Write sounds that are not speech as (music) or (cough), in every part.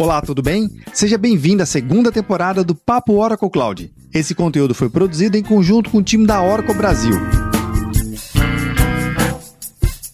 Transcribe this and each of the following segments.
Olá, tudo bem? Seja bem-vindo à segunda temporada do Papo Oracle Cloud. Esse conteúdo foi produzido em conjunto com o time da Oracle Brasil.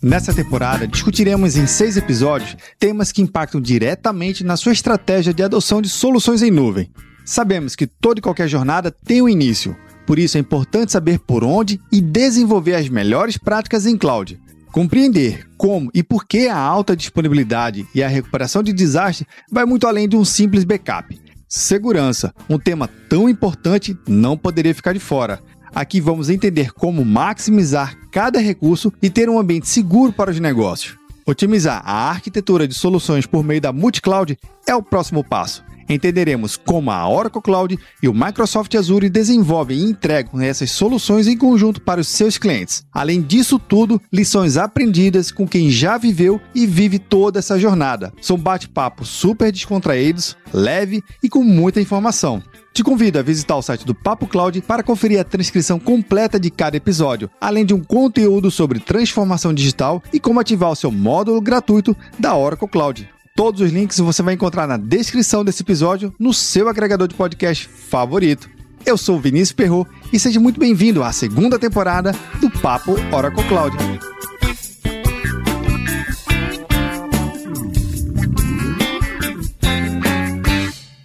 Nessa temporada, discutiremos em seis episódios temas que impactam diretamente na sua estratégia de adoção de soluções em nuvem. Sabemos que toda e qualquer jornada tem um início, por isso é importante saber por onde e desenvolver as melhores práticas em cloud. Compreender como e por que a alta disponibilidade e a recuperação de desastre vai muito além de um simples backup. Segurança, um tema tão importante, não poderia ficar de fora. Aqui vamos entender como maximizar cada recurso e ter um ambiente seguro para os negócios. Otimizar a arquitetura de soluções por meio da multi-cloud é o próximo passo entenderemos como a Oracle Cloud e o Microsoft Azure desenvolvem e entregam essas soluções em conjunto para os seus clientes. Além disso tudo, lições aprendidas com quem já viveu e vive toda essa jornada. São bate-papos super descontraídos, leve e com muita informação. Te convido a visitar o site do Papo Cloud para conferir a transcrição completa de cada episódio, além de um conteúdo sobre transformação digital e como ativar o seu módulo gratuito da Oracle Cloud. Todos os links você vai encontrar na descrição desse episódio no seu agregador de podcast favorito. Eu sou Vinícius Perro e seja muito bem-vindo à segunda temporada do Papo Oracle Cloud.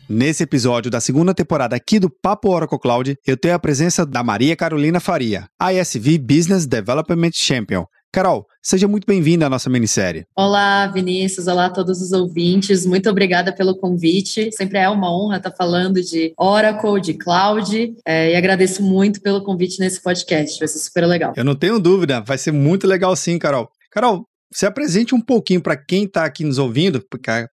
Nesse episódio da segunda temporada aqui do Papo Oracle Cloud, eu tenho a presença da Maria Carolina Faria, ISV Business Development Champion, Carol, seja muito bem-vinda à nossa minissérie. Olá, Vinícius. Olá a todos os ouvintes. Muito obrigada pelo convite. Sempre é uma honra estar falando de Oracle, de Cloud, é, e agradeço muito pelo convite nesse podcast. Vai ser super legal. Eu não tenho dúvida, vai ser muito legal sim, Carol. Carol, se apresente um pouquinho para quem está aqui nos ouvindo,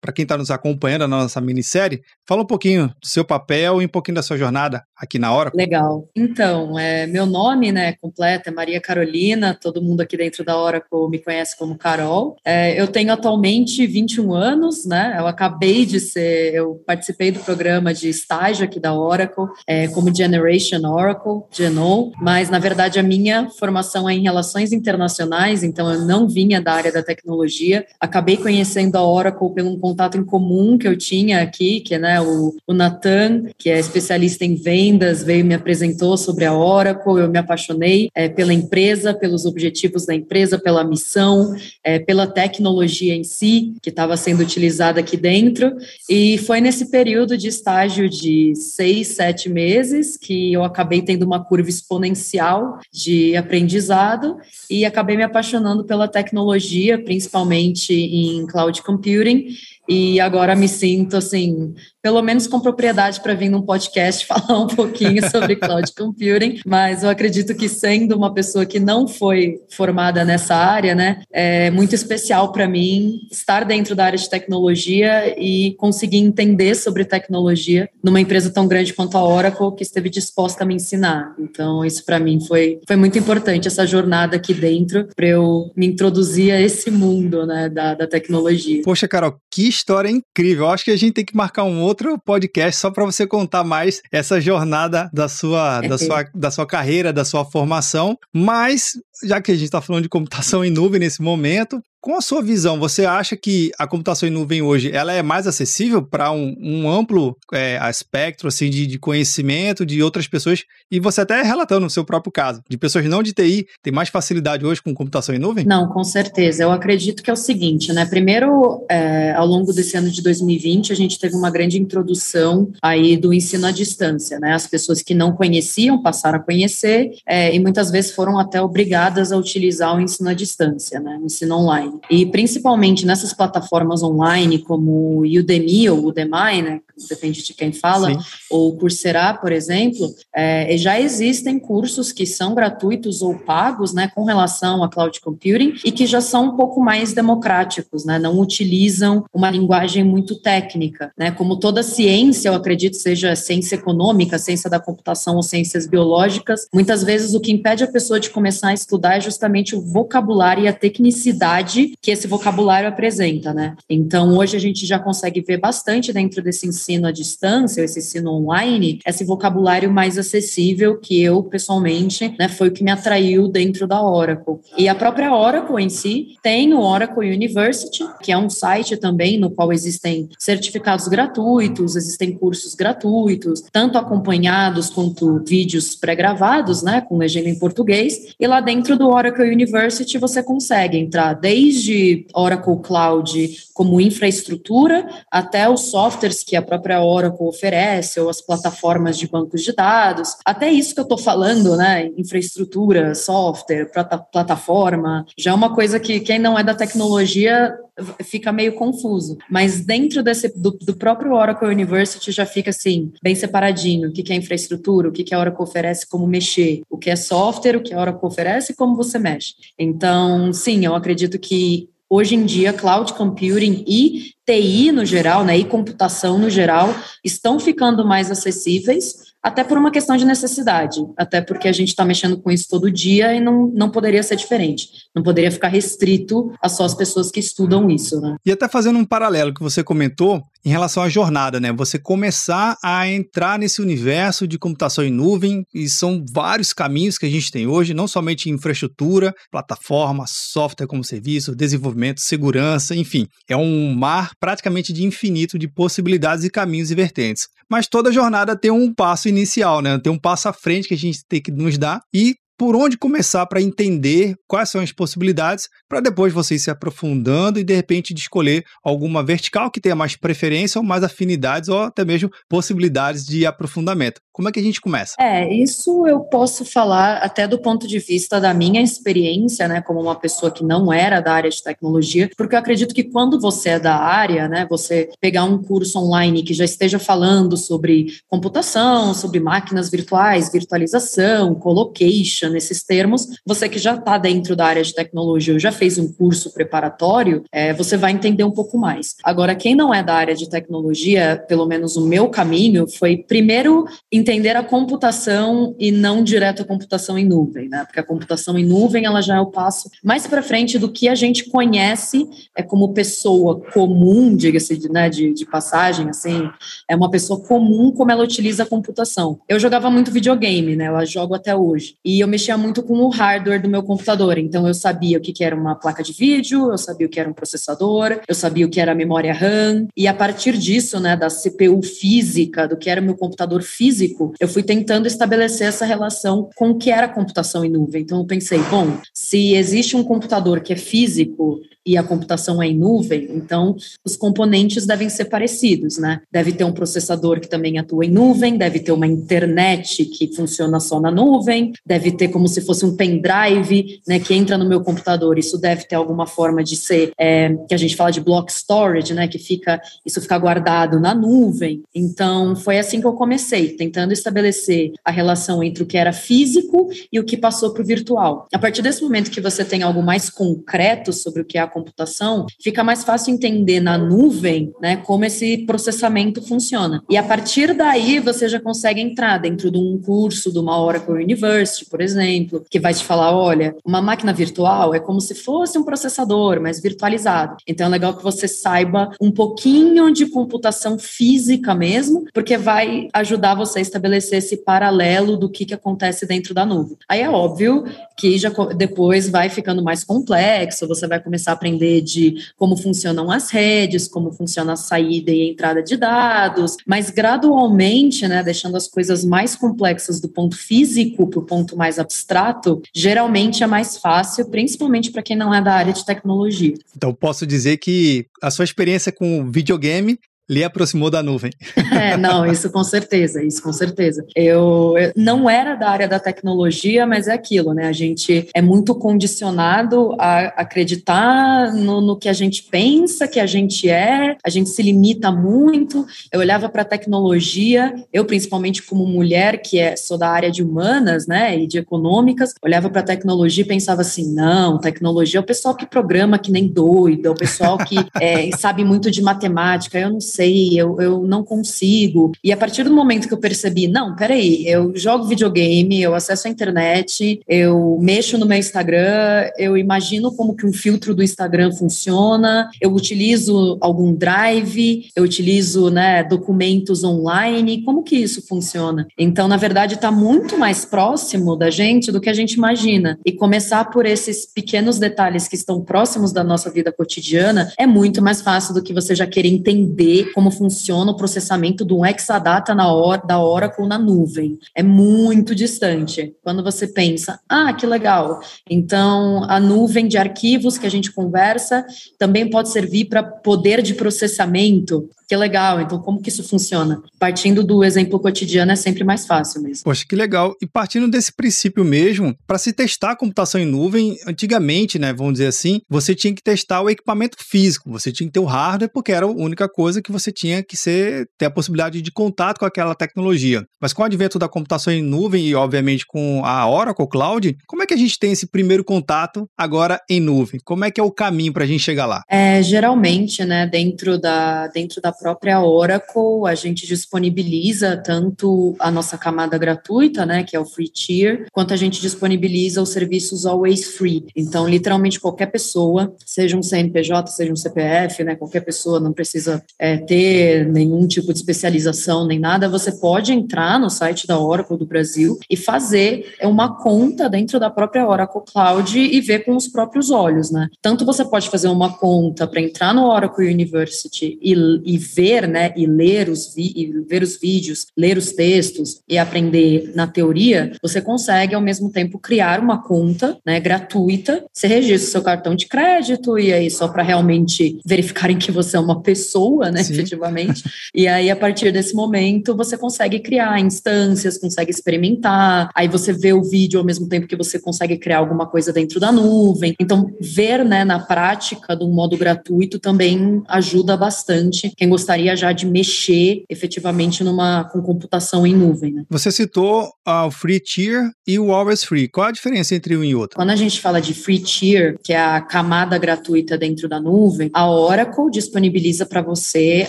para quem está nos acompanhando na nossa minissérie. Fala um pouquinho do seu papel e um pouquinho da sua jornada aqui na Oracle. Legal. Então, é, meu nome né, completo é Maria Carolina, todo mundo aqui dentro da Oracle me conhece como Carol. É, eu tenho atualmente 21 anos, né? Eu acabei de ser, eu participei do programa de estágio aqui da Oracle, é, como Generation Oracle, GNO, mas na verdade a minha formação é em relações internacionais, então eu não vinha da área área da tecnologia. Acabei conhecendo a Oracle pelo um contato em comum que eu tinha aqui, que é né, o, o Nathan, que é especialista em vendas, veio e me apresentou sobre a Oracle. Eu me apaixonei é, pela empresa, pelos objetivos da empresa, pela missão, é, pela tecnologia em si, que estava sendo utilizada aqui dentro. E foi nesse período de estágio de seis, sete meses que eu acabei tendo uma curva exponencial de aprendizado e acabei me apaixonando pela tecnologia tecnologia, principalmente em cloud computing, e agora me sinto assim pelo menos com propriedade para vir num podcast (laughs) falar um pouquinho sobre cloud computing, mas eu acredito que sendo uma pessoa que não foi formada nessa área, né, é muito especial para mim estar dentro da área de tecnologia e conseguir entender sobre tecnologia numa empresa tão grande quanto a Oracle que esteve disposta a me ensinar. Então, isso para mim foi, foi muito importante essa jornada aqui dentro para eu me introduzir a esse mundo, né, da, da tecnologia. Poxa, Carol, que história incrível. Eu acho que a gente tem que marcar um outro outro podcast só para você contar mais essa jornada da sua, da, (laughs) sua, da sua carreira, da sua formação. Mas, já que a gente está falando de computação em nuvem nesse momento, com a sua visão, você acha que a computação em nuvem hoje ela é mais acessível para um, um, amplo é, espectro assim, de, de, conhecimento de outras pessoas? E você até relatando no seu próprio caso, de pessoas não de TI, tem mais facilidade hoje com computação em nuvem? Não, com certeza. Eu acredito que é o seguinte, né? Primeiro, é, ao longo desse ano de 2020, a gente teve uma grande introdução aí do ensino à distância, né? As pessoas que não conheciam passaram a conhecer é, e muitas vezes foram até obrigadas a utilizar o ensino à distância, né? O ensino online. E principalmente nessas plataformas online como o Udemy ou Udemy, né, depende de quem fala, Sim. ou Coursera, por exemplo, é, já existem cursos que são gratuitos ou pagos, né, com relação a cloud computing e que já são um pouco mais democráticos, né, não utilizam uma linguagem muito técnica, né, como toda ciência, eu acredito seja ciência econômica, ciência da computação ou ciências biológicas, muitas vezes o que impede a pessoa de começar a estudar é justamente o vocabulário e a tecnicidade que esse vocabulário apresenta, né? Então, hoje a gente já consegue ver bastante dentro desse ensino ensino à distância, esse ensino online, esse vocabulário mais acessível que eu, pessoalmente, né, foi o que me atraiu dentro da Oracle. E a própria Oracle em si tem o Oracle University, que é um site também no qual existem certificados gratuitos, existem cursos gratuitos, tanto acompanhados quanto vídeos pré-gravados, né, com legenda em português. E lá dentro do Oracle University você consegue entrar desde Oracle Cloud como infraestrutura até os softwares que a própria Oracle oferece ou as plataformas de bancos de dados. Até isso que eu estou falando, né, infraestrutura, software, plataforma, já é uma coisa que quem não é da tecnologia fica meio confuso. Mas dentro desse, do, do, próprio Oracle University já fica assim, bem separadinho, o que, que é infraestrutura, o que, que a Oracle oferece, como mexer, o que é software, o que a Oracle oferece e como você mexe. Então, sim, eu acredito que hoje em dia cloud computing e TI no geral, né, e computação no geral, estão ficando mais acessíveis até por uma questão de necessidade, até porque a gente está mexendo com isso todo dia e não, não poderia ser diferente, não poderia ficar restrito a só as pessoas que estudam isso, né? E até fazendo um paralelo que você comentou em relação à jornada, né? Você começar a entrar nesse universo de computação em nuvem, e são vários caminhos que a gente tem hoje, não somente infraestrutura, plataforma, software como serviço, desenvolvimento, segurança, enfim, é um mar praticamente de infinito de possibilidades e caminhos e vertentes. Mas toda jornada tem um passo inicial, né? Tem um passo à frente que a gente tem que nos dar e por onde começar para entender quais são as possibilidades, para depois você ir se aprofundando e de repente de escolher alguma vertical que tenha mais preferência ou mais afinidades ou até mesmo possibilidades de aprofundamento. Como é que a gente começa? É, isso eu posso falar até do ponto de vista da minha experiência, né, como uma pessoa que não era da área de tecnologia, porque eu acredito que quando você é da área, né, você pegar um curso online que já esteja falando sobre computação, sobre máquinas virtuais, virtualização, colocation, nesses termos, você que já está dentro da área de tecnologia ou já fez um curso preparatório, é, você vai entender um pouco mais. Agora, quem não é da área de tecnologia, pelo menos o meu caminho foi primeiro entender a computação e não direto a computação em nuvem, né? Porque a computação em nuvem ela já é o passo mais para frente do que a gente conhece é como pessoa comum, diga-se de, né, de, de passagem, assim, é uma pessoa comum como ela utiliza a computação. Eu jogava muito videogame, né? Eu jogo até hoje. E eu mexia muito com o hardware do meu computador. Então eu sabia o que, que era uma placa de vídeo, eu sabia o que era um processador, eu sabia o que era a memória RAM. E a partir disso, né, da CPU física, do que era o meu computador físico, físico, eu fui tentando estabelecer essa relação com o que era computação em nuvem. Então eu pensei, bom, se existe um computador que é físico e a computação é em nuvem, então os componentes devem ser parecidos, né? Deve ter um processador que também atua em nuvem, deve ter uma internet que funciona só na nuvem, deve ter como se fosse um pendrive, né, que entra no meu computador. Isso deve ter alguma forma de ser, é, que a gente fala de block storage, né, que fica, isso fica guardado na nuvem. Então foi assim que eu comecei, tentando estabelecer a relação entre o que era físico e o que passou para o virtual. A partir desse momento que você tem algo mais concreto sobre o que é a computação, fica mais fácil entender na nuvem, né, como esse processamento funciona. E a partir daí você já consegue entrar dentro de um curso de uma Oracle University, por exemplo, que vai te falar, olha, uma máquina virtual é como se fosse um processador, mas virtualizado. Então é legal que você saiba um pouquinho de computação física mesmo, porque vai ajudar você a estabelecer esse paralelo do que, que acontece dentro da nuvem. Aí é óbvio que já depois vai ficando mais complexo, você vai começar a de como funcionam as redes, como funciona a saída e a entrada de dados, mas gradualmente, né, deixando as coisas mais complexas do ponto físico para o ponto mais abstrato, geralmente é mais fácil, principalmente para quem não é da área de tecnologia. Então, posso dizer que a sua experiência com videogame lhe aproximou da nuvem. (laughs) É, não, isso com certeza, isso com certeza. Eu, eu, não era da área da tecnologia, mas é aquilo, né? A gente é muito condicionado a acreditar no, no que a gente pensa que a gente é, a gente se limita muito. Eu olhava para a tecnologia, eu principalmente como mulher, que é, sou da área de humanas, né, e de econômicas, olhava para a tecnologia e pensava assim: não, tecnologia é o pessoal que programa que nem doido, é o pessoal que (laughs) é, sabe muito de matemática. Eu não sei sei, eu, eu não consigo. E a partir do momento que eu percebi, não, peraí, eu jogo videogame, eu acesso a internet, eu mexo no meu Instagram, eu imagino como que um filtro do Instagram funciona, eu utilizo algum drive, eu utilizo né, documentos online, como que isso funciona? Então, na verdade, está muito mais próximo da gente do que a gente imagina. E começar por esses pequenos detalhes que estão próximos da nossa vida cotidiana é muito mais fácil do que você já querer entender como funciona o processamento um exadata na hora, da Oracle na nuvem. É muito distante. Quando você pensa, ah, que legal. Então, a nuvem de arquivos que a gente conversa também pode servir para poder de processamento que legal. Então, como que isso funciona? Partindo do exemplo cotidiano é sempre mais fácil mesmo. Poxa, que legal. E partindo desse princípio mesmo, para se testar a computação em nuvem, antigamente, né, vamos dizer assim, você tinha que testar o equipamento físico, você tinha que ter o hardware, porque era a única coisa que você tinha que ser, ter a possibilidade de contato com aquela tecnologia. Mas com o advento da computação em nuvem e, obviamente, com a Oracle Cloud, como é que a gente tem esse primeiro contato agora em nuvem? Como é que é o caminho para a gente chegar lá? É, geralmente, né, dentro da, dentro da própria Oracle, a gente disponibiliza tanto a nossa camada gratuita, né, que é o Free Tier, quanto a gente disponibiliza os serviços Always Free. Então, literalmente qualquer pessoa, seja um CNPJ, seja um CPF, né, qualquer pessoa não precisa é, ter nenhum tipo de especialização nem nada, você pode entrar no site da Oracle do Brasil e fazer uma conta dentro da própria Oracle Cloud e ver com os próprios olhos, né? Tanto você pode fazer uma conta para entrar no Oracle University e, e ver, né, e ler os, vi, ver os vídeos, ler os textos e aprender na teoria, você consegue ao mesmo tempo criar uma conta, né, gratuita. Você registra o seu cartão de crédito e aí só para realmente verificarem que você é uma pessoa, né, Sim. efetivamente. e aí a partir desse momento você consegue criar instâncias, consegue experimentar. Aí você vê o vídeo ao mesmo tempo que você consegue criar alguma coisa dentro da nuvem. Então ver, né, na prática de um modo gratuito também ajuda bastante quem gostaria já de mexer efetivamente numa com computação em nuvem. Né? Você citou o Free Tier e o Always Free. Qual a diferença entre um e outro? Quando a gente fala de Free Tier, que é a camada gratuita dentro da nuvem, a Oracle disponibiliza para você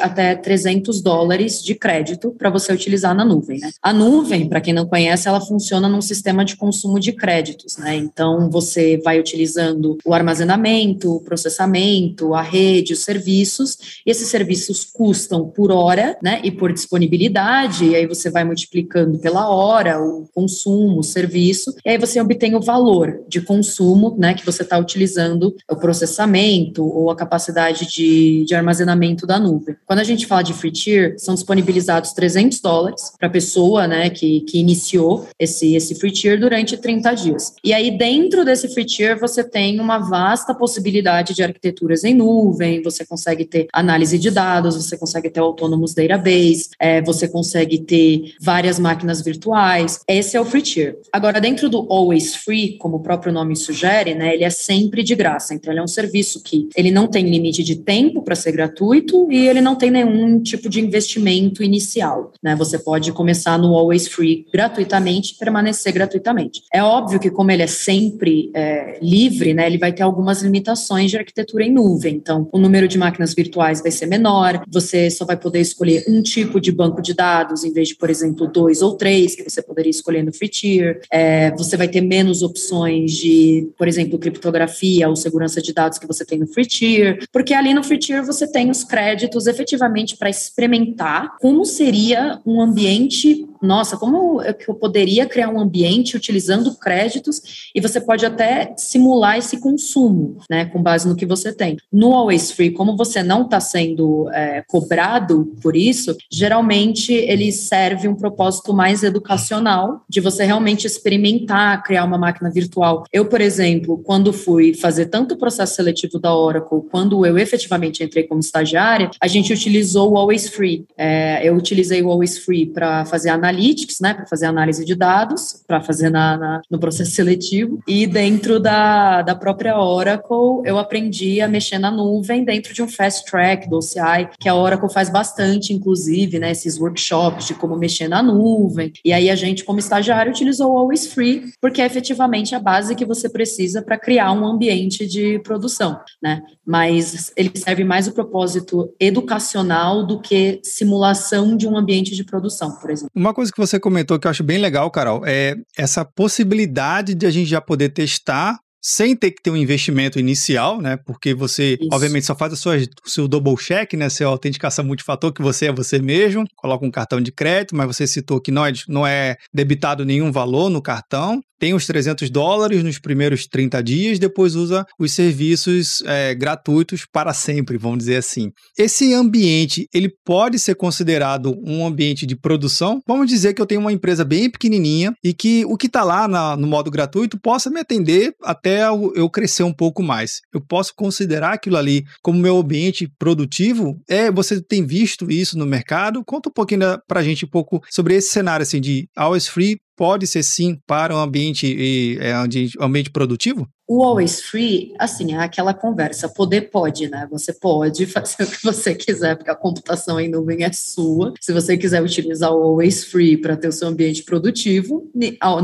até 300 dólares de crédito para você utilizar na nuvem. Né? A nuvem, para quem não conhece, ela funciona num sistema de consumo de créditos. Né? Então, você vai utilizando o armazenamento, o processamento, a rede, os serviços, e esses serviços custam por hora, né, e por disponibilidade, e aí você vai multiplicando pela hora o consumo, o serviço, e aí você obtém o valor de consumo, né, que você está utilizando, o processamento ou a capacidade de, de armazenamento da nuvem. Quando a gente fala de free tier, são disponibilizados 300 dólares para a pessoa, né, que, que iniciou esse, esse free tier durante 30 dias. E aí, dentro desse free tier, você tem uma vasta possibilidade de arquiteturas em nuvem, você consegue ter análise de dados, você consegue ter Autonomous Database, é, você consegue ter várias máquinas virtuais. Esse é o free tier. Agora, dentro do Always Free, como o próprio nome sugere, né, ele é sempre de graça. Então, ele é um serviço que ele não tem limite de tempo para ser gratuito e ele não tem nenhum tipo de investimento inicial. Né? Você pode começar no Always Free gratuitamente e permanecer gratuitamente. É óbvio que, como ele é sempre é, livre, né, ele vai ter algumas limitações de arquitetura em nuvem. Então, o número de máquinas virtuais vai ser menor, você só vai poder escolher um tipo de banco de dados em vez de, por exemplo, dois ou três, que você poderia escolher no free tier. É, você vai ter menos opções de, por exemplo, criptografia ou segurança de dados que você tem no free tier, porque ali no free tier você tem os créditos efetivamente para experimentar como seria um ambiente nossa, como eu poderia criar um ambiente utilizando créditos e você pode até simular esse consumo, né, com base no que você tem. No Always Free, como você não está sendo é, cobrado por isso, geralmente ele serve um propósito mais educacional, de você realmente experimentar, criar uma máquina virtual. Eu, por exemplo, quando fui fazer tanto o processo seletivo da Oracle, quando eu efetivamente entrei como estagiária, a gente utilizou o Always Free. É, eu utilizei o Always Free para fazer análise Analytics, né, para fazer análise de dados, para fazer na, na, no processo seletivo. E dentro da, da própria Oracle, eu aprendi a mexer na nuvem dentro de um fast track do OCI, que a Oracle faz bastante, inclusive, né, esses workshops de como mexer na nuvem. E aí a gente, como estagiário, utilizou o Always Free, porque é efetivamente a base que você precisa para criar um ambiente de produção, né? Mas ele serve mais o propósito educacional do que simulação de um ambiente de produção, por exemplo. Uma coisa que você comentou que eu acho bem legal, Carol, é essa possibilidade de a gente já poder testar sem ter que ter um investimento inicial, né? Porque você, Isso. obviamente, só faz a sua, o seu double check, né? Seu autenticação multifator, que você é você mesmo, coloca um cartão de crédito, mas você citou que não é, não é debitado nenhum valor no cartão tem os 300 dólares nos primeiros 30 dias, depois usa os serviços é, gratuitos para sempre, vamos dizer assim. Esse ambiente, ele pode ser considerado um ambiente de produção? Vamos dizer que eu tenho uma empresa bem pequenininha e que o que está lá na, no modo gratuito possa me atender até eu crescer um pouco mais. Eu posso considerar aquilo ali como meu ambiente produtivo? É, você tem visto isso no mercado? Conta um pouquinho para a gente um pouco sobre esse cenário assim de always free pode ser sim para um ambiente, é, ambiente produtivo? O always free, assim, é aquela conversa, poder pode, né? Você pode fazer (laughs) o que você quiser, porque a computação em nuvem é sua. Se você quiser utilizar o always free para ter o seu ambiente produtivo,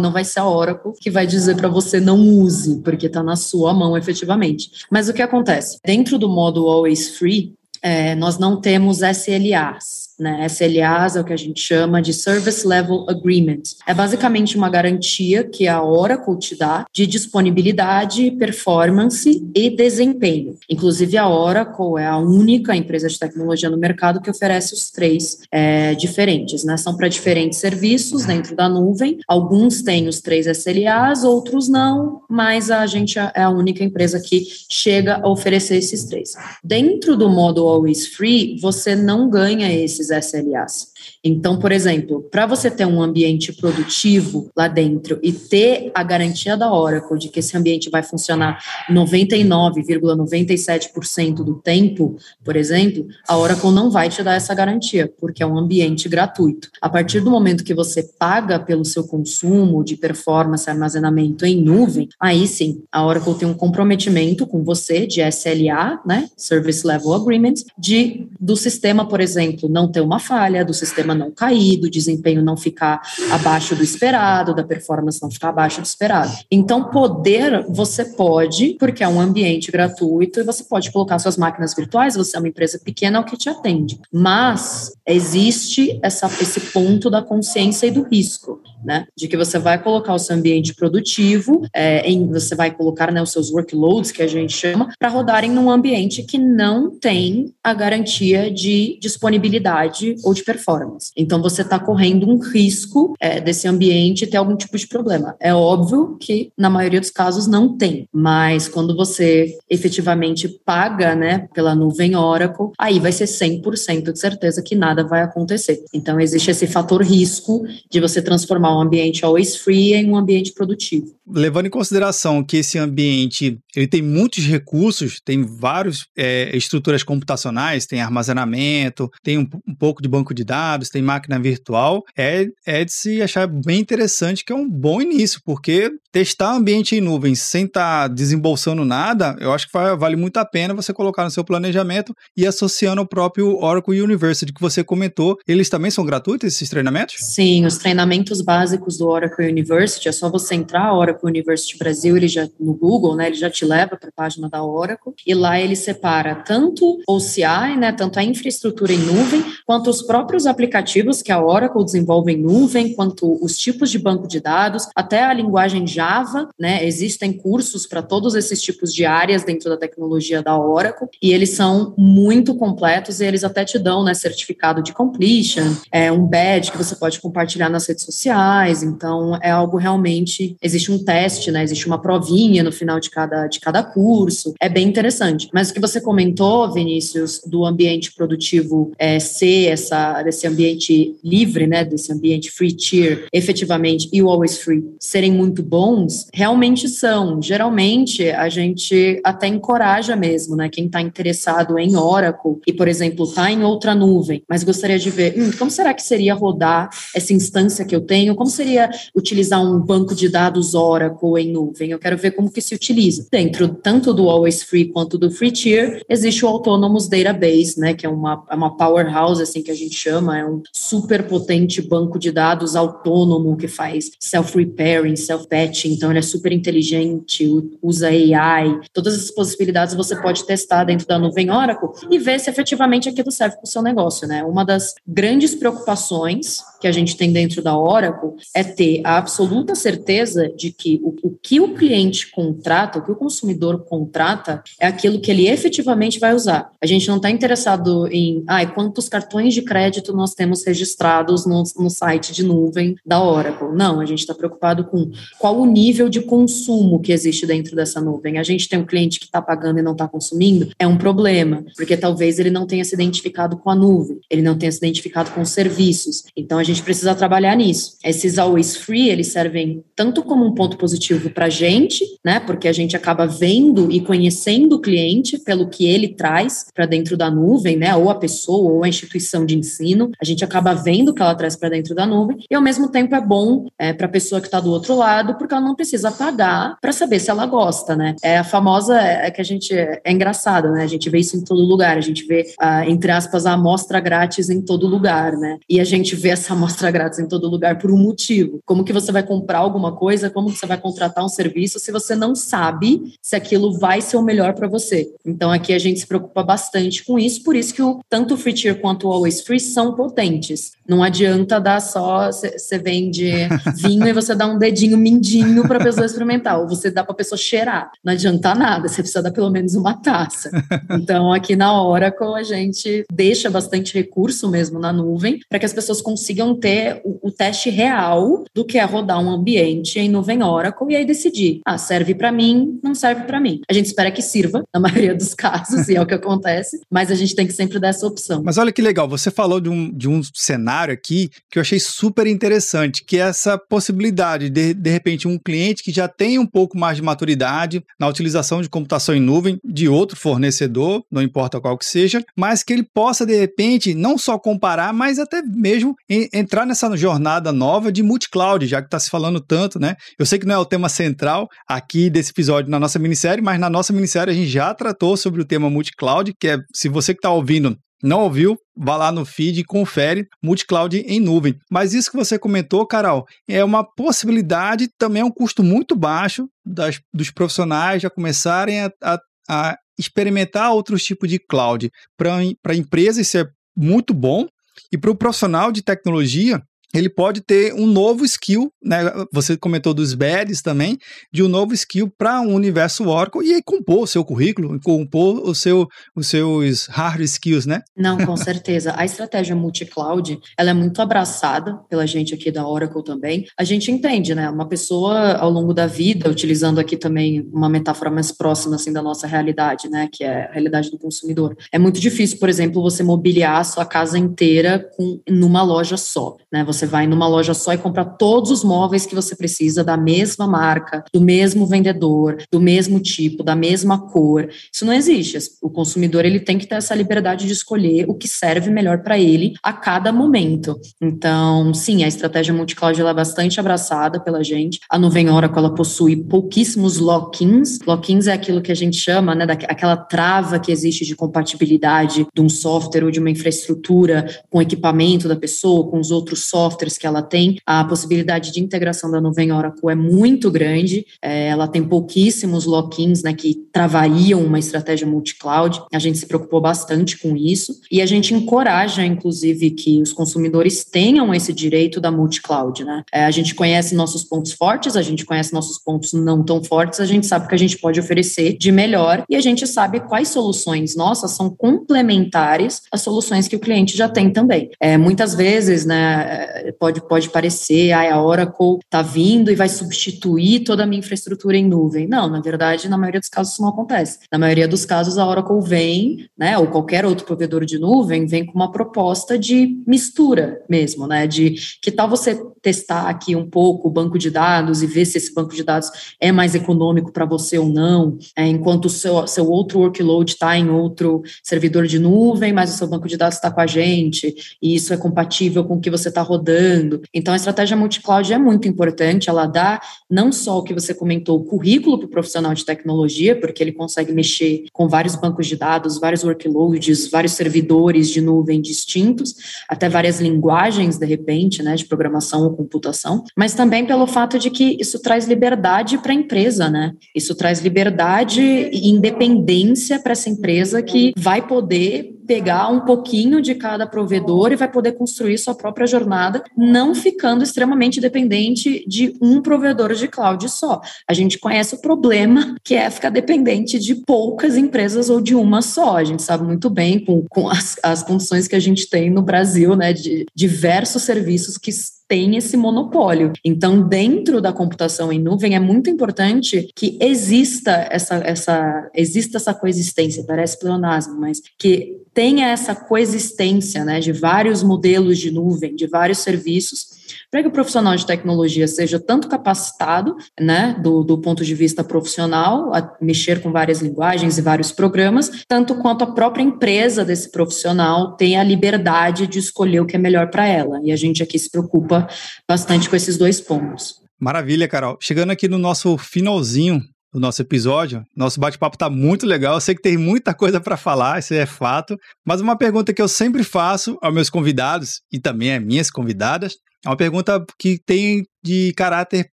não vai ser a Oracle que vai dizer para você não use, porque está na sua mão efetivamente. Mas o que acontece? Dentro do modo always free, é, nós não temos SLAs. Né? SLAs é o que a gente chama de Service Level Agreement. É basicamente uma garantia que a Oracle te dá de disponibilidade, performance e desempenho. Inclusive, a Oracle é a única empresa de tecnologia no mercado que oferece os três é, diferentes. Né? São para diferentes serviços dentro da nuvem. Alguns têm os três SLAs, outros não, mas a gente é a única empresa que chega a oferecer esses três. Dentro do modo Always Free, você não ganha esses esses SLAs. Então, por exemplo, para você ter um ambiente produtivo lá dentro e ter a garantia da Oracle de que esse ambiente vai funcionar 99,97% do tempo, por exemplo, a Oracle não vai te dar essa garantia, porque é um ambiente gratuito. A partir do momento que você paga pelo seu consumo de performance, armazenamento em nuvem, aí sim, a Oracle tem um comprometimento com você de SLA, né, Service Level Agreement, de do sistema, por exemplo, não ter uma falha, do sistema não cair, do desempenho não ficar abaixo do esperado, da performance não ficar abaixo do esperado. Então, poder você pode, porque é um ambiente gratuito e você pode colocar suas máquinas virtuais, você é uma empresa pequena, é o que te atende. Mas existe essa, esse ponto da consciência e do risco né? De que você vai colocar o seu ambiente produtivo, é, em, você vai colocar né, os seus workloads, que a gente chama, para rodarem num ambiente que não tem a garantia de disponibilidade ou de performance. Então você está correndo um risco é, desse ambiente ter algum tipo de problema. É óbvio que na maioria dos casos não tem, mas quando você efetivamente paga, né, pela nuvem Oracle, aí vai ser 100% de certeza que nada vai acontecer. Então existe esse fator risco de você transformar um ambiente always free em um ambiente produtivo. Levando em consideração que esse ambiente ele tem muitos recursos, tem várias é, estruturas computacionais, tem armazenamento, tem um, um, pouco de banco de dados, tem máquina virtual, é, é de se achar bem interessante que é um bom início, porque testar ambiente em nuvem sem estar tá desembolsando nada, eu acho que vale muito a pena você colocar no seu planejamento e associando ao próprio Oracle University que você comentou. Eles também são gratuitos, esses treinamentos? Sim, os treinamentos básicos do Oracle University, é só você entrar, Oracle University Brasil, ele já no Google, né, ele já te leva para a página da Oracle, e lá ele separa tanto o CI, né, tanto a infraestrutura em nuvem, quanto os próprios aplicativos que a Oracle desenvolve em nuvem, quanto os tipos de banco de dados, até a linguagem Java, né? Existem cursos para todos esses tipos de áreas dentro da tecnologia da Oracle e eles são muito completos e eles até te dão, né, certificado de completion, é um badge que você pode compartilhar nas redes sociais Então, é algo realmente. Existe um teste, né? Existe uma provinha no final de cada, de cada curso. É bem interessante. Mas o que você comentou, Vinícius, do ambiente produtivo é, ser essa, desse ambiente livre, né? Desse ambiente free tier, efetivamente, e o always free serem muito bons, realmente são. Geralmente, a gente até encoraja mesmo, né? Quem está interessado em Oracle e, por exemplo, está em outra nuvem, mas gostaria de ver hum, como será que seria rodar essa instância que eu tenho, como seria utilizar um banco de dados Oracle em nuvem. Eu quero ver como que se utiliza. Dentro tanto do Always Free quanto do Free Tier, existe o Autonomous Database, né? Que é uma, é uma powerhouse, assim que a gente chama, é um super potente banco de dados autônomo que faz self-repairing, self-patching, então ele é super inteligente, usa AI, todas as possibilidades você pode testar dentro da nuvem Oracle e ver se efetivamente aquilo serve para o seu negócio, né? Uma das grandes preocupações que a gente tem dentro da Oracle é ter a absoluta certeza de que o, o que o cliente contrata, o que o consumidor contrata, é aquilo que ele efetivamente vai usar. A gente não está interessado em ah, quantos cartões de crédito nós temos registrados no, no site de nuvem da Oracle. Não, a gente está preocupado com qual o nível de consumo que existe dentro dessa nuvem. A gente tem um cliente que está pagando e não está consumindo, é um problema, porque talvez ele não tenha se identificado com a nuvem, ele não tenha se identificado com os serviços. Então a gente gente precisa trabalhar nisso. Esses always free, eles servem tanto como um ponto positivo para a gente, né? Porque a gente acaba vendo e conhecendo o cliente pelo que ele traz para dentro da nuvem, né? Ou a pessoa, ou a instituição de ensino. A gente acaba vendo o que ela traz para dentro da nuvem e ao mesmo tempo é bom é, para a pessoa que está do outro lado, porque ela não precisa pagar para saber se ela gosta, né? É a famosa é, é que a gente é, engraçado, né? A gente vê isso em todo lugar. A gente vê, ah, entre aspas, a amostra grátis em todo lugar, né? E a gente vê essa amostra grátis em todo lugar por um motivo. Como que você vai comprar alguma coisa, como que você vai contratar um serviço se você não sabe se aquilo vai ser o melhor para você. Então aqui a gente se preocupa bastante com isso, por isso que o, tanto o Free Tier quanto o Always Free são potentes. Não adianta dar só, você vende (laughs) vinho e você dá um dedinho mindinho para a pessoa experimentar, ou você dá para a pessoa cheirar. Não adianta nada, você precisa dar pelo menos uma taça. Então, aqui na Oracle, a gente deixa bastante recurso mesmo na nuvem para que as pessoas consigam ter o, o, teste real do que é rodar um ambiente em nuvem Oracle e aí decidir, ah, serve para mim, não serve para mim. A gente espera que sirva, na (laughs) maioria dos casos, e é o que acontece, mas a gente tem que sempre dar essa opção. Mas olha que legal, você falou de um, de um cenário aqui que eu achei super interessante, que é essa possibilidade de, de repente, um cliente que já tem um pouco mais de maturidade na utilização de computação em nuvem de outro fornecedor, não importa qual que seja, mas que ele possa, de repente, não só comparar, mas até mesmo entrar nessa jornada nova de multi-cloud, já que está se falando tanto, né? Eu sei que não é o tema central aqui desse episódio na nossa minissérie, mas na nossa minissérie a gente já tratou sobre o tema multi-cloud, que é, se você que está ouvindo não ouviu, vá lá no feed e confere multi-cloud em nuvem. Mas isso que você comentou, Carol, é uma possibilidade, também é um custo muito baixo das, dos profissionais já começarem a, a, a experimentar outros tipos de cloud. Para a empresa isso é muito bom, e para o profissional de tecnologia, ele pode ter um novo skill, né? Você comentou dos badges também, de um novo skill para um universo Oracle e aí compor o seu currículo, compor o seu, os seus hard skills, né? Não, com (laughs) certeza. A estratégia multi-cloud, ela é muito abraçada pela gente aqui da Oracle também. A gente entende, né? Uma pessoa ao longo da vida, utilizando aqui também uma metáfora mais próxima assim da nossa realidade, né? Que é a realidade do consumidor. É muito difícil, por exemplo, você mobiliar a sua casa inteira com, numa loja só, né? Você você vai numa loja só e compra todos os móveis que você precisa da mesma marca, do mesmo vendedor, do mesmo tipo, da mesma cor. Isso não existe. O consumidor ele tem que ter essa liberdade de escolher o que serve melhor para ele a cada momento. Então, sim, a estratégia multi-cloud é bastante abraçada pela gente. A Nuvem Oracle ela possui pouquíssimos lock-ins. Lock-ins é aquilo que a gente chama, né, daquela trava que existe de compatibilidade de um software ou de uma infraestrutura com o equipamento da pessoa, com os outros softwares softwares que ela tem, a possibilidade de integração da nuvem Oracle é muito grande. É, ela tem pouquíssimos lock-ins né, que travariam uma estratégia multi-cloud. A gente se preocupou bastante com isso e a gente encoraja, inclusive, que os consumidores tenham esse direito da multi-cloud. Né? É, a gente conhece nossos pontos fortes, a gente conhece nossos pontos não tão fortes, a gente sabe que a gente pode oferecer de melhor e a gente sabe quais soluções nossas são complementares às soluções que o cliente já tem também. É, muitas vezes, né? Pode, pode parecer, ah, a Oracle está vindo e vai substituir toda a minha infraestrutura em nuvem. Não, na verdade, na maioria dos casos isso não acontece. Na maioria dos casos, a Oracle vem, né, ou qualquer outro provedor de nuvem, vem com uma proposta de mistura mesmo, né? De que tal você testar aqui um pouco o banco de dados e ver se esse banco de dados é mais econômico para você ou não, é, enquanto o seu, seu outro workload está em outro servidor de nuvem, mas o seu banco de dados está com a gente, e isso é compatível com o que você está rodando. Então, a estratégia multi-cloud é muito importante, ela dá não só o que você comentou, o currículo para o profissional de tecnologia, porque ele consegue mexer com vários bancos de dados, vários workloads, vários servidores de nuvem distintos, até várias linguagens, de repente, né, de programação computação, mas também pelo fato de que isso traz liberdade para a empresa, né? Isso traz liberdade e independência para essa empresa que vai poder pegar um pouquinho de cada provedor e vai poder construir sua própria jornada, não ficando extremamente dependente de um provedor de cloud só. A gente conhece o problema que é ficar dependente de poucas empresas ou de uma só. A gente sabe muito bem com, com as, as condições que a gente tem no Brasil, né, de diversos serviços que tem esse monopólio. Então, dentro da computação em nuvem, é muito importante que exista essa, essa, exista essa coexistência, parece pleonasmo, mas que tenha essa coexistência né, de vários modelos de nuvem, de vários serviços, para que o profissional de tecnologia seja tanto capacitado, né, do, do ponto de vista profissional, a mexer com várias linguagens e vários programas, tanto quanto a própria empresa desse profissional tenha a liberdade de escolher o que é melhor para ela. E a gente aqui se preocupa bastante com esses dois pontos. Maravilha, Carol. Chegando aqui no nosso finalzinho do nosso episódio. Nosso bate-papo está muito legal. Eu sei que tem muita coisa para falar, isso é fato. Mas uma pergunta que eu sempre faço aos meus convidados e também às minhas convidadas é uma pergunta que tem de caráter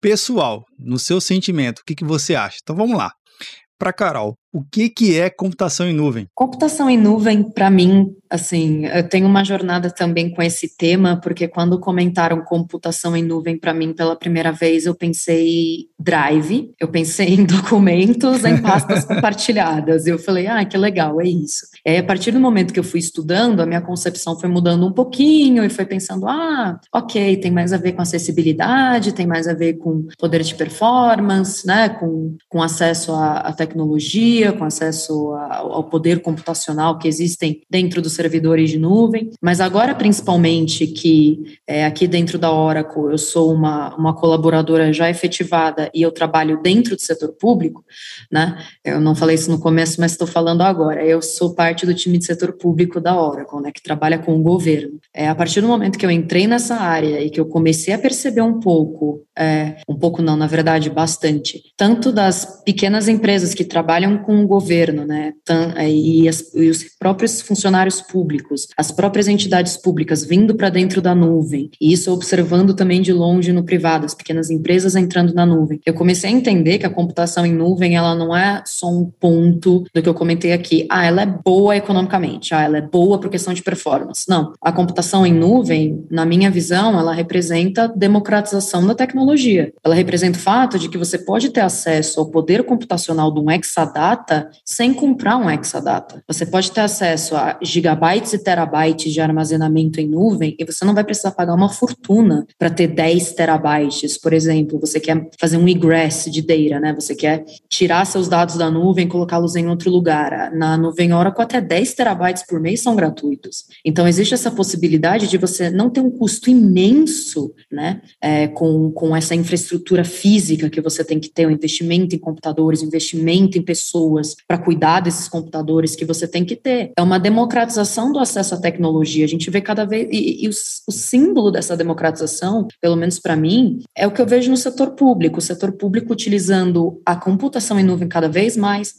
pessoal, no seu sentimento. O que, que você acha? Então vamos lá. Para Carol, o que, que é computação em nuvem? Computação em nuvem, para mim, assim, eu tenho uma jornada também com esse tema, porque quando comentaram computação em nuvem para mim pela primeira vez, eu pensei Drive, eu pensei em (laughs) documentos, em pastas (laughs) compartilhadas. Eu falei, ah, que legal, é isso. E aí, a partir do momento que eu fui estudando, a minha concepção foi mudando um pouquinho e foi pensando, ah, ok, tem mais a ver com acessibilidade, tem mais a ver com poder de performance, né, com, com acesso à, à tecnologia com acesso ao poder computacional que existem dentro dos servidores de nuvem, mas agora principalmente que é, aqui dentro da Oracle eu sou uma, uma colaboradora já efetivada e eu trabalho dentro do setor público, né? Eu não falei isso no começo, mas estou falando agora. Eu sou parte do time de setor público da Oracle, né? Que trabalha com o governo. É, a partir do momento que eu entrei nessa área e que eu comecei a perceber um pouco, é, um pouco não, na verdade, bastante, tanto das pequenas empresas que trabalham com com o governo, né, e, as, e os próprios funcionários públicos, as próprias entidades públicas vindo para dentro da nuvem, e isso observando também de longe no privado, as pequenas empresas entrando na nuvem. Eu comecei a entender que a computação em nuvem, ela não é só um ponto do que eu comentei aqui, ah, ela é boa economicamente, ah, ela é boa por questão de performance. Não, a computação em nuvem, na minha visão, ela representa democratização da tecnologia. Ela representa o fato de que você pode ter acesso ao poder computacional de um exadata data sem comprar um exadata. Você pode ter acesso a gigabytes e terabytes de armazenamento em nuvem e você não vai precisar pagar uma fortuna para ter 10 terabytes, por exemplo. Você quer fazer um egress de data, né? Você quer tirar seus dados da nuvem e colocá-los em outro lugar. Na nuvem Oracle, até 10 terabytes por mês são gratuitos. Então, existe essa possibilidade de você não ter um custo imenso, né? É, com, com essa infraestrutura física que você tem que ter, o um investimento em computadores, investimento em pessoas pessoas para cuidar desses computadores que você tem que ter. É uma democratização do acesso à tecnologia. A gente vê cada vez. E, e o, o símbolo dessa democratização, pelo menos para mim, é o que eu vejo no setor público. O setor público utilizando a computação em nuvem cada vez mais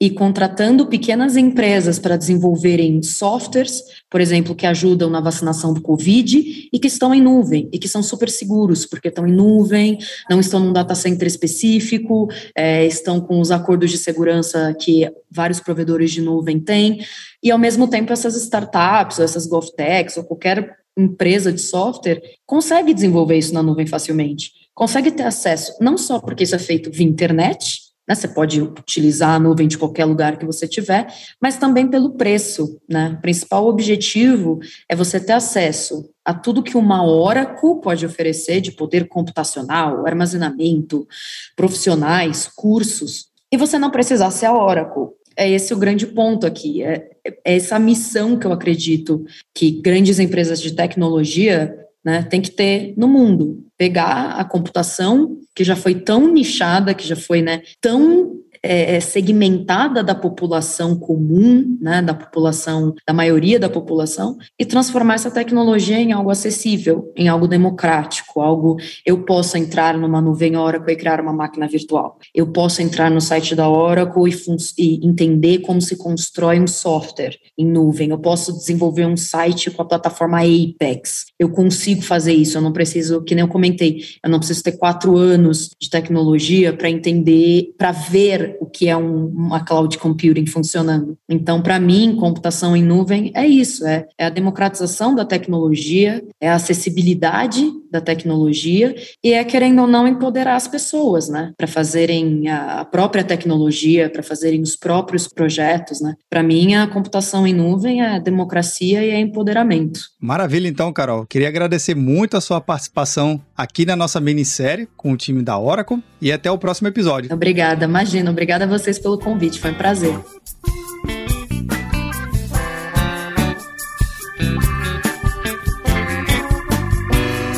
e contratando pequenas empresas para desenvolverem softwares, por exemplo, que ajudam na vacinação do Covid e que estão em nuvem e que são super seguros, porque estão em nuvem, não estão num data center específico, é, estão com os acordos de segurança que vários provedores de nuvem têm, e ao mesmo tempo essas startups, ou essas GovTechs, ou qualquer empresa de software consegue desenvolver isso na nuvem facilmente, consegue ter acesso, não só porque isso é feito via internet, né? Você pode utilizar a nuvem de qualquer lugar que você tiver, mas também pelo preço, né? O principal objetivo é você ter acesso a tudo que uma Oracle pode oferecer de poder computacional, armazenamento, profissionais, cursos, e você não precisar ser a Oracle. É esse o grande ponto aqui. É, é essa missão que eu acredito que grandes empresas de tecnologia né, tem que ter no mundo. Pegar a computação, que já foi tão nichada, que já foi né, tão é, é, segmentada da população comum, né, da população, da maioria da população, e transformar essa tecnologia em algo acessível, em algo democrático, algo eu posso entrar numa nuvem Oracle e criar uma máquina virtual. Eu posso entrar no site da Oracle e, e entender como se constrói um software em nuvem. Eu posso desenvolver um site com a plataforma Apex. Eu consigo fazer isso. Eu não preciso, que nem eu comentei, eu não preciso ter quatro anos de tecnologia para entender, para ver o que é um, uma cloud computing funcionando. Então, para mim, computação em nuvem é isso: é, é, a democratização da tecnologia, é a acessibilidade da tecnologia e é, querendo ou não, empoderar as pessoas, né? Para fazerem a própria tecnologia, para fazerem os próprios projetos, né? Para mim, a computação em nuvem é democracia e é empoderamento. Maravilha, então, Carol. Queria agradecer muito a sua participação aqui na nossa minissérie com o time da Oracle e até o próximo episódio. Obrigada, imagina. Obrigada a vocês pelo convite, foi um prazer.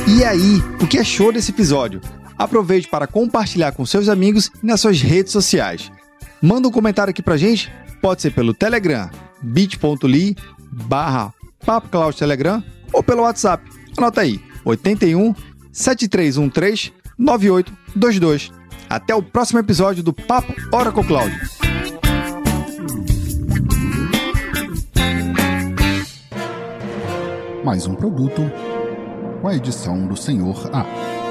E aí, o que achou desse episódio? Aproveite para compartilhar com seus amigos e nas suas redes sociais. Manda um comentário aqui pra gente, pode ser pelo Telegram, bit.ly barra Telegram ou pelo WhatsApp. Anota aí, 81 7313 9822. Até o próximo episódio do Papo Oracle Cloud. Mais um produto com a edição do Senhor A.